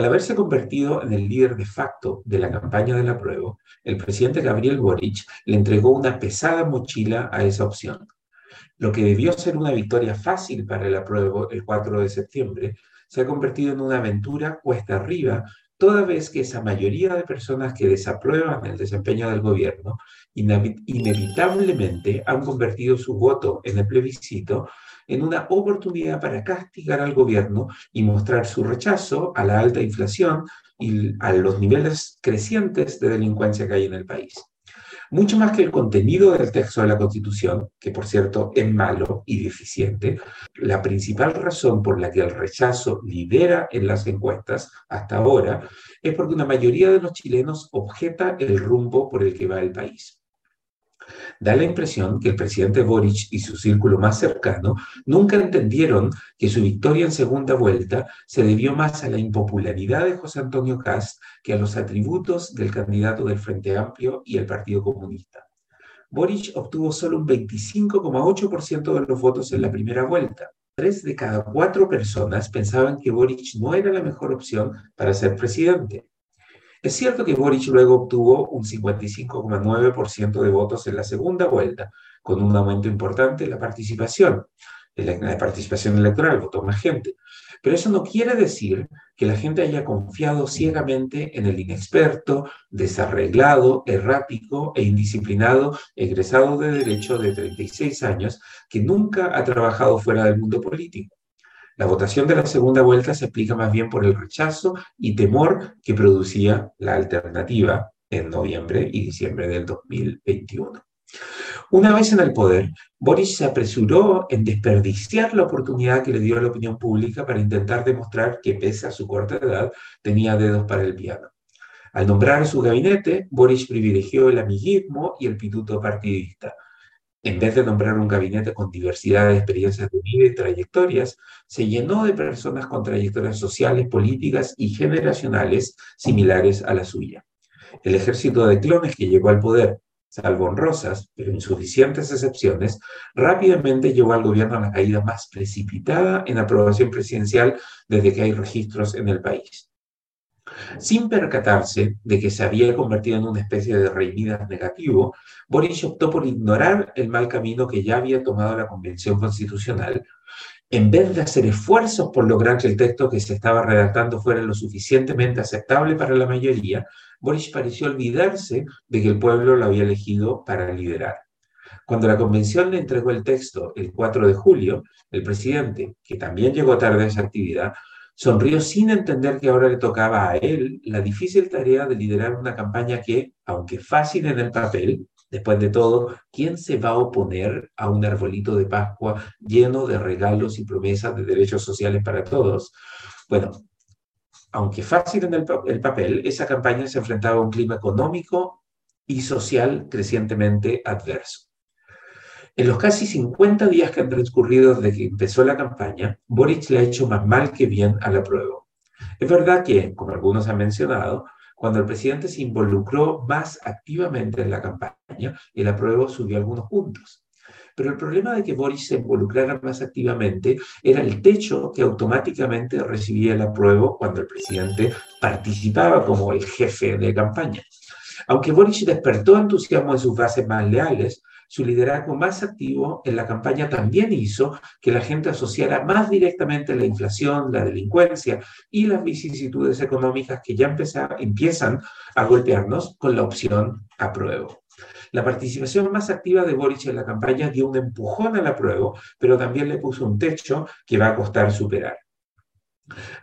Al haberse convertido en el líder de facto de la campaña del apruebo, el presidente Gabriel Boric le entregó una pesada mochila a esa opción. Lo que debió ser una victoria fácil para el apruebo el 4 de septiembre, se ha convertido en una aventura cuesta arriba, toda vez que esa mayoría de personas que desaprueban el desempeño del gobierno inevitablemente han convertido su voto en el plebiscito en una oportunidad para castigar al gobierno y mostrar su rechazo a la alta inflación y a los niveles crecientes de delincuencia que hay en el país. Mucho más que el contenido del texto de la Constitución, que por cierto es malo y deficiente, la principal razón por la que el rechazo lidera en las encuestas hasta ahora es porque una mayoría de los chilenos objeta el rumbo por el que va el país. Da la impresión que el presidente Boric y su círculo más cercano nunca entendieron que su victoria en segunda vuelta se debió más a la impopularidad de José Antonio Cast que a los atributos del candidato del Frente Amplio y el Partido Comunista. Boric obtuvo solo un 25,8% de los votos en la primera vuelta. Tres de cada cuatro personas pensaban que Boric no era la mejor opción para ser presidente. Es cierto que Boric luego obtuvo un 55,9% de votos en la segunda vuelta, con un aumento importante en la participación, electoral, votó más gente. Pero eso no quiere decir que la gente haya confiado ciegamente en el inexperto, desarreglado, errático e indisciplinado egresado de Derecho de 36 años que nunca ha trabajado fuera del mundo político. La votación de la segunda vuelta se explica más bien por el rechazo y temor que producía la alternativa en noviembre y diciembre del 2021. Una vez en el poder, Boris se apresuró en desperdiciar la oportunidad que le dio la opinión pública para intentar demostrar que, pese a su corta edad, tenía dedos para el piano. Al nombrar su gabinete, Boris privilegió el amiguismo y el pituto partidista, en vez de nombrar un gabinete con diversidad de experiencias de vida y trayectorias, se llenó de personas con trayectorias sociales, políticas y generacionales similares a la suya. El ejército de clones que llegó al poder, salvo honrosas, pero insuficientes excepciones, rápidamente llevó al gobierno a la caída más precipitada en aprobación presidencial desde que hay registros en el país. Sin percatarse de que se había convertido en una especie de rey Midas negativo, Boris optó por ignorar el mal camino que ya había tomado la Convención Constitucional. En vez de hacer esfuerzos por lograr que el texto que se estaba redactando fuera lo suficientemente aceptable para la mayoría, Boris pareció olvidarse de que el pueblo lo había elegido para liderar. Cuando la convención le entregó el texto el 4 de julio, el presidente, que también llegó tarde a esa actividad, Sonrió sin entender que ahora le tocaba a él la difícil tarea de liderar una campaña que, aunque fácil en el papel, después de todo, ¿quién se va a oponer a un arbolito de Pascua lleno de regalos y promesas de derechos sociales para todos? Bueno, aunque fácil en el, el papel, esa campaña se enfrentaba a un clima económico y social crecientemente adverso. En los casi 50 días que han transcurrido desde que empezó la campaña, Boric le ha hecho más mal que bien a la prueba. Es verdad que, como algunos han mencionado, cuando el presidente se involucró más activamente en la campaña, el apruebo subió algunos puntos. Pero el problema de que Boris se involucrara más activamente era el techo que automáticamente recibía el apruebo cuando el presidente participaba como el jefe de campaña. Aunque Boris despertó entusiasmo en sus bases más leales, su liderazgo más activo en la campaña también hizo que la gente asociara más directamente la inflación, la delincuencia y las vicisitudes económicas que ya empiezan a golpearnos con la opción apruebo. La participación más activa de Boric en la campaña dio un empujón al apruebo, pero también le puso un techo que va a costar superar.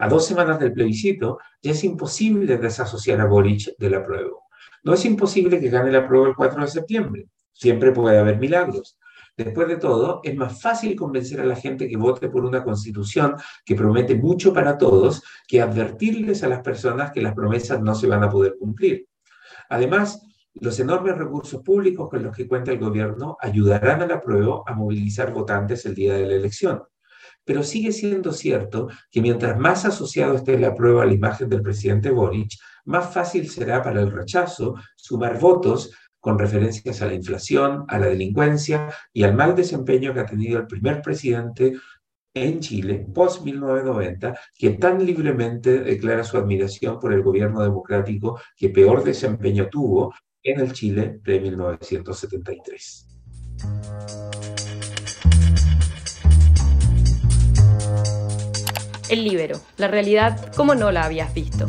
A dos semanas del plebiscito, ya es imposible desasociar a Boric del apruebo. No es imposible que gane el apruebo el 4 de septiembre, Siempre puede haber milagros. Después de todo, es más fácil convencer a la gente que vote por una constitución que promete mucho para todos que advertirles a las personas que las promesas no se van a poder cumplir. Además, los enormes recursos públicos con los que cuenta el gobierno ayudarán a la prueba a movilizar votantes el día de la elección. Pero sigue siendo cierto que mientras más asociado esté la prueba a la imagen del presidente Boric, más fácil será para el rechazo sumar votos con referencias a la inflación, a la delincuencia y al mal desempeño que ha tenido el primer presidente en Chile, post-1990, que tan libremente declara su admiración por el gobierno democrático que peor desempeño tuvo en el Chile de 1973. El libero, la realidad como no la habías visto.